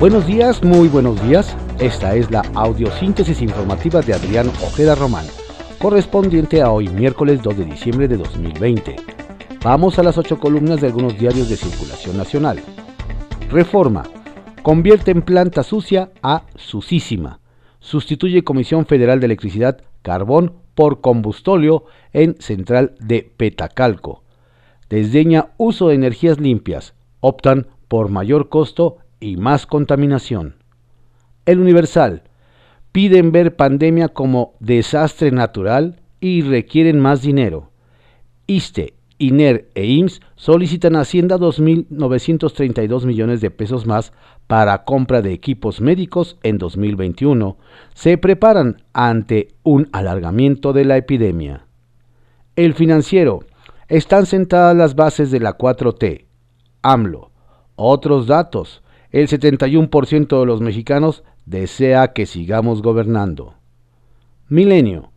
Buenos días, muy buenos días. Esta es la audiosíntesis informativa de Adrián Ojeda Román, correspondiente a hoy miércoles 2 de diciembre de 2020. Vamos a las ocho columnas de algunos diarios de circulación nacional. Reforma. Convierte en planta sucia a sucísima. Sustituye Comisión Federal de Electricidad Carbón por combustóleo en Central de Petacalco. Desdeña uso de energías limpias. Optan por mayor costo y más contaminación. El Universal. Piden ver pandemia como desastre natural y requieren más dinero. ISTE, INER e IMSS solicitan a Hacienda 2.932 millones de pesos más para compra de equipos médicos en 2021. Se preparan ante un alargamiento de la epidemia. El financiero. Están sentadas las bases de la 4T. AMLO. Otros datos el 71% de los mexicanos desea que sigamos gobernando. Milenio.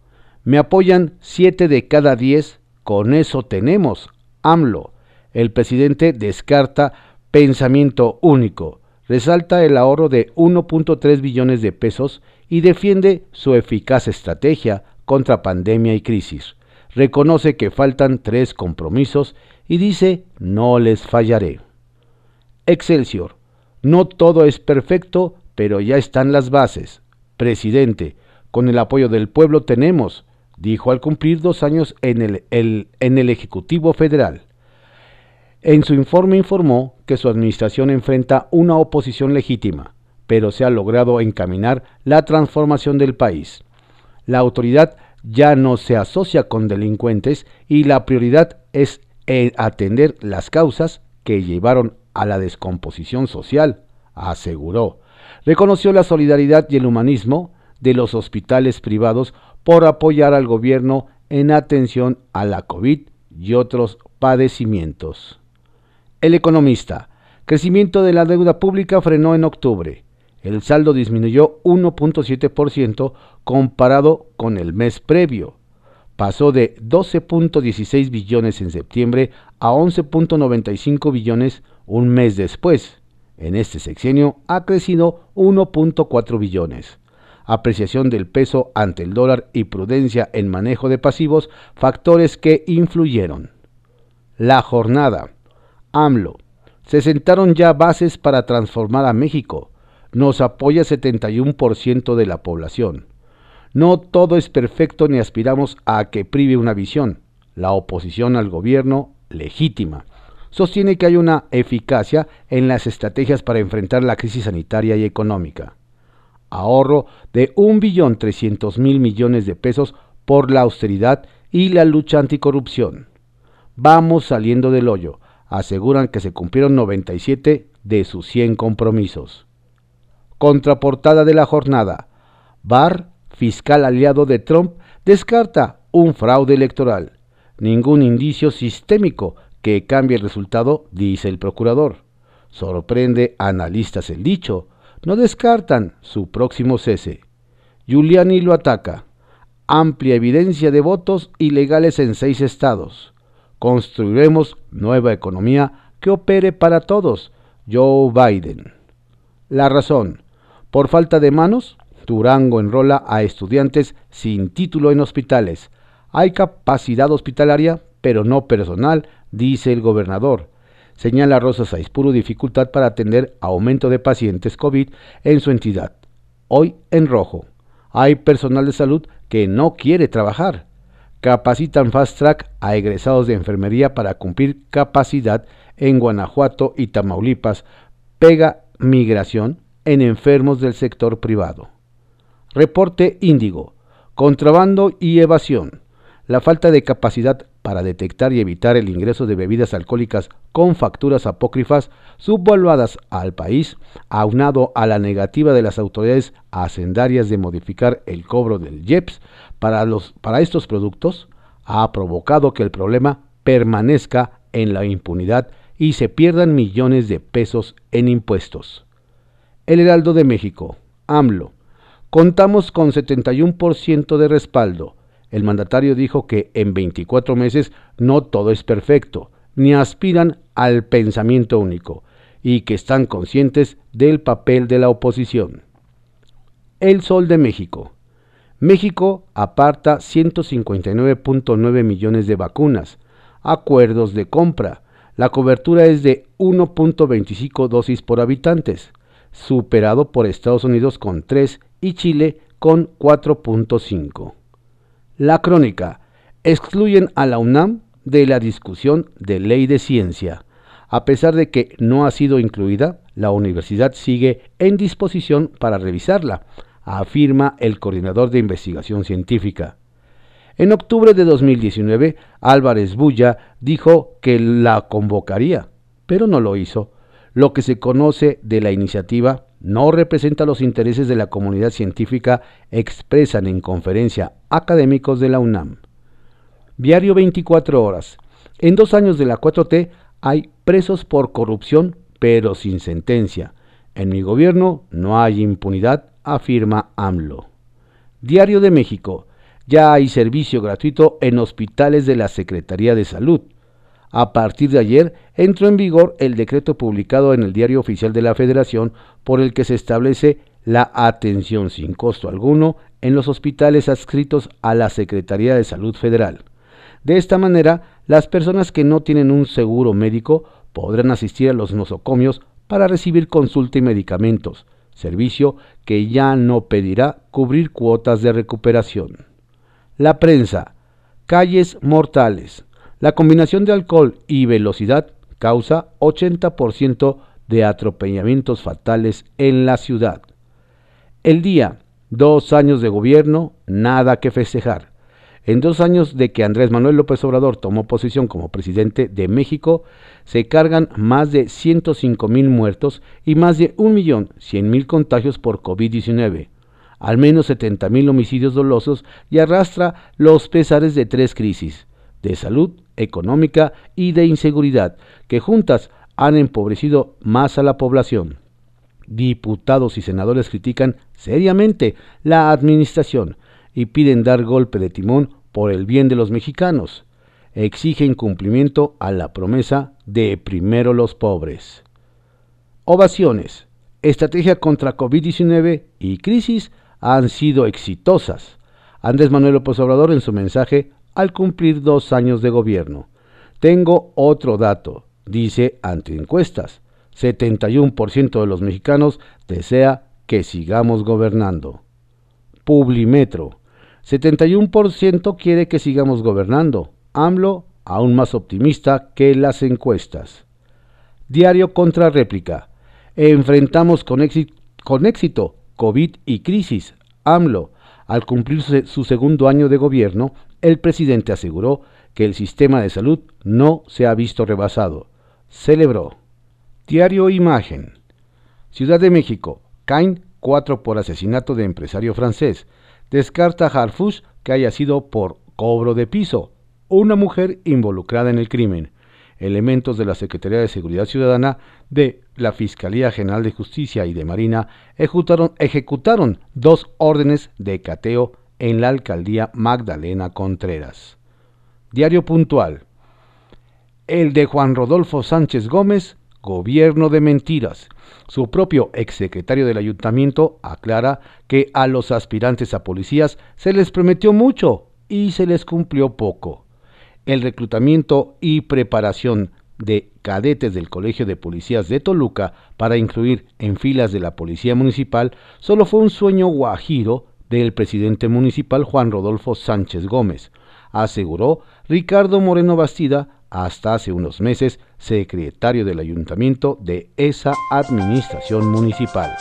Me apoyan 7 de cada 10. Con eso tenemos. AMLO. El presidente descarta pensamiento único. Resalta el ahorro de 1.3 billones de pesos y defiende su eficaz estrategia contra pandemia y crisis. Reconoce que faltan tres compromisos y dice no les fallaré. Excelsior. No todo es perfecto, pero ya están las bases. Presidente, con el apoyo del pueblo tenemos, dijo al cumplir dos años en el, en el Ejecutivo Federal. En su informe informó que su administración enfrenta una oposición legítima, pero se ha logrado encaminar la transformación del país. La autoridad ya no se asocia con delincuentes y la prioridad es atender las causas que llevaron a la descomposición social, aseguró. Reconoció la solidaridad y el humanismo de los hospitales privados por apoyar al gobierno en atención a la COVID y otros padecimientos. El economista. Crecimiento de la deuda pública frenó en octubre. El saldo disminuyó 1.7% comparado con el mes previo. Pasó de 12.16 billones en septiembre a 11.95 billones un mes después, en este sexenio, ha crecido 1.4 billones. Apreciación del peso ante el dólar y prudencia en manejo de pasivos, factores que influyeron. La jornada. AMLO. Se sentaron ya bases para transformar a México. Nos apoya 71% de la población. No todo es perfecto ni aspiramos a que prive una visión. La oposición al gobierno legítima sostiene que hay una eficacia en las estrategias para enfrentar la crisis sanitaria y económica. Ahorro de 1.300.000 millones de pesos por la austeridad y la lucha anticorrupción. Vamos saliendo del hoyo. Aseguran que se cumplieron 97 de sus 100 compromisos. Contraportada de la jornada. Barr, fiscal aliado de Trump, descarta un fraude electoral. Ningún indicio sistémico que cambie el resultado, dice el procurador. Sorprende a analistas el dicho. No descartan su próximo cese. Giuliani lo ataca. Amplia evidencia de votos ilegales en seis estados. Construiremos nueva economía que opere para todos. Joe Biden. La razón. Por falta de manos, Durango enrola a estudiantes sin título en hospitales. Hay capacidad hospitalaria, pero no personal dice el gobernador. Señala Rosa Saispuro dificultad para atender aumento de pacientes COVID en su entidad. Hoy en rojo. Hay personal de salud que no quiere trabajar. Capacitan fast track a egresados de enfermería para cumplir capacidad en Guanajuato y Tamaulipas. Pega migración en enfermos del sector privado. Reporte Índigo. Contrabando y evasión. La falta de capacidad para detectar y evitar el ingreso de bebidas alcohólicas con facturas apócrifas subvaluadas al país, aunado a la negativa de las autoridades hacendarias de modificar el cobro del IEPS para, para estos productos, ha provocado que el problema permanezca en la impunidad y se pierdan millones de pesos en impuestos. El Heraldo de México, AMLO. Contamos con 71% de respaldo el mandatario dijo que en 24 meses no todo es perfecto, ni aspiran al pensamiento único, y que están conscientes del papel de la oposición. El Sol de México. México aparta 159.9 millones de vacunas, acuerdos de compra. La cobertura es de 1.25 dosis por habitantes, superado por Estados Unidos con 3 y Chile con 4.5. La crónica. Excluyen a la UNAM de la discusión de ley de ciencia. A pesar de que no ha sido incluida, la universidad sigue en disposición para revisarla, afirma el coordinador de investigación científica. En octubre de 2019, Álvarez Bulla dijo que la convocaría, pero no lo hizo. Lo que se conoce de la iniciativa no representa los intereses de la comunidad científica, expresan en conferencia académicos de la UNAM. Diario 24 horas. En dos años de la 4T hay presos por corrupción, pero sin sentencia. En mi gobierno no hay impunidad, afirma AMLO. Diario de México. Ya hay servicio gratuito en hospitales de la Secretaría de Salud. A partir de ayer entró en vigor el decreto publicado en el Diario Oficial de la Federación por el que se establece la atención sin costo alguno en los hospitales adscritos a la Secretaría de Salud Federal. De esta manera, las personas que no tienen un seguro médico podrán asistir a los nosocomios para recibir consulta y medicamentos, servicio que ya no pedirá cubrir cuotas de recuperación. La prensa. Calles mortales. La combinación de alcohol y velocidad causa 80% de atropellamientos fatales en la ciudad. El día, dos años de gobierno, nada que festejar. En dos años de que Andrés Manuel López Obrador tomó posición como presidente de México, se cargan más de 105 mil muertos y más de 1.100.000 contagios por COVID-19, al menos 70 mil homicidios dolosos y arrastra los pesares de tres crisis, de salud, económica y de inseguridad, que juntas han empobrecido más a la población. Diputados y senadores critican seriamente la administración, y piden dar golpe de timón por el bien de los mexicanos. Exigen cumplimiento a la promesa de primero los pobres. Ovaciones. Estrategia contra COVID-19 y crisis han sido exitosas. Andrés Manuel López Obrador en su mensaje al cumplir dos años de gobierno. Tengo otro dato, dice ante encuestas. 71% de los mexicanos desea que sigamos gobernando. Publimetro. 71% quiere que sigamos gobernando. AMLO aún más optimista que las encuestas. Diario contra réplica. Enfrentamos con, éxito COVID y crisis. AMLO. Al cumplir su segundo año de gobierno, el presidente aseguró que el sistema de salud no se ha visto rebasado. Celebró. Diario Imagen. Ciudad de México. Cain 4 por asesinato de empresario francés. Descarta Harfush que haya sido por cobro de piso. Una mujer involucrada en el crimen. Elementos de la Secretaría de Seguridad Ciudadana, de la Fiscalía General de Justicia y de Marina ejecutaron, ejecutaron dos órdenes de cateo en la alcaldía Magdalena Contreras. Diario puntual. El de Juan Rodolfo Sánchez Gómez, gobierno de mentiras. Su propio exsecretario del ayuntamiento aclara que a los aspirantes a policías se les prometió mucho y se les cumplió poco. El reclutamiento y preparación de cadetes del Colegio de Policías de Toluca para incluir en filas de la Policía Municipal solo fue un sueño guajiro del presidente municipal Juan Rodolfo Sánchez Gómez, aseguró Ricardo Moreno Bastida hasta hace unos meses secretario del ayuntamiento de esa administración municipal.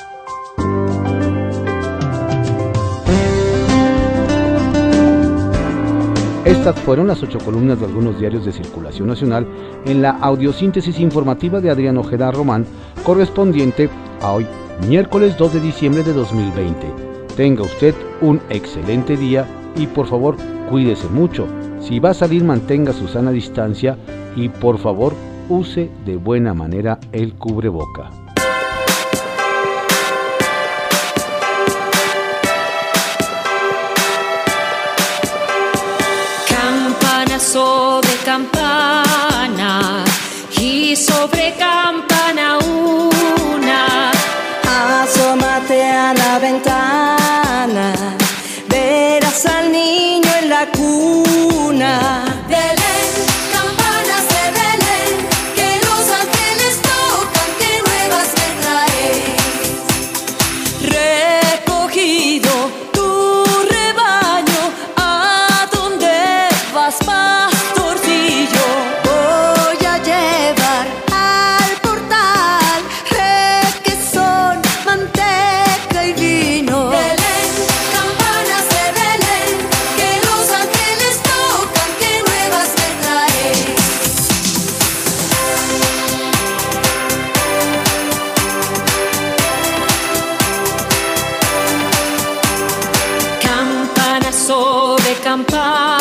Estas fueron las ocho columnas de algunos diarios de circulación nacional en la audiosíntesis informativa de Adrián Ojeda Román, correspondiente a hoy, miércoles 2 de diciembre de 2020. Tenga usted un excelente día y por favor cuídese mucho. Si va a salir mantenga su sana distancia y por favor use de buena manera el cubreboca. Campana sobre campana y sobre campana una. Asómate a la ventana. de campana.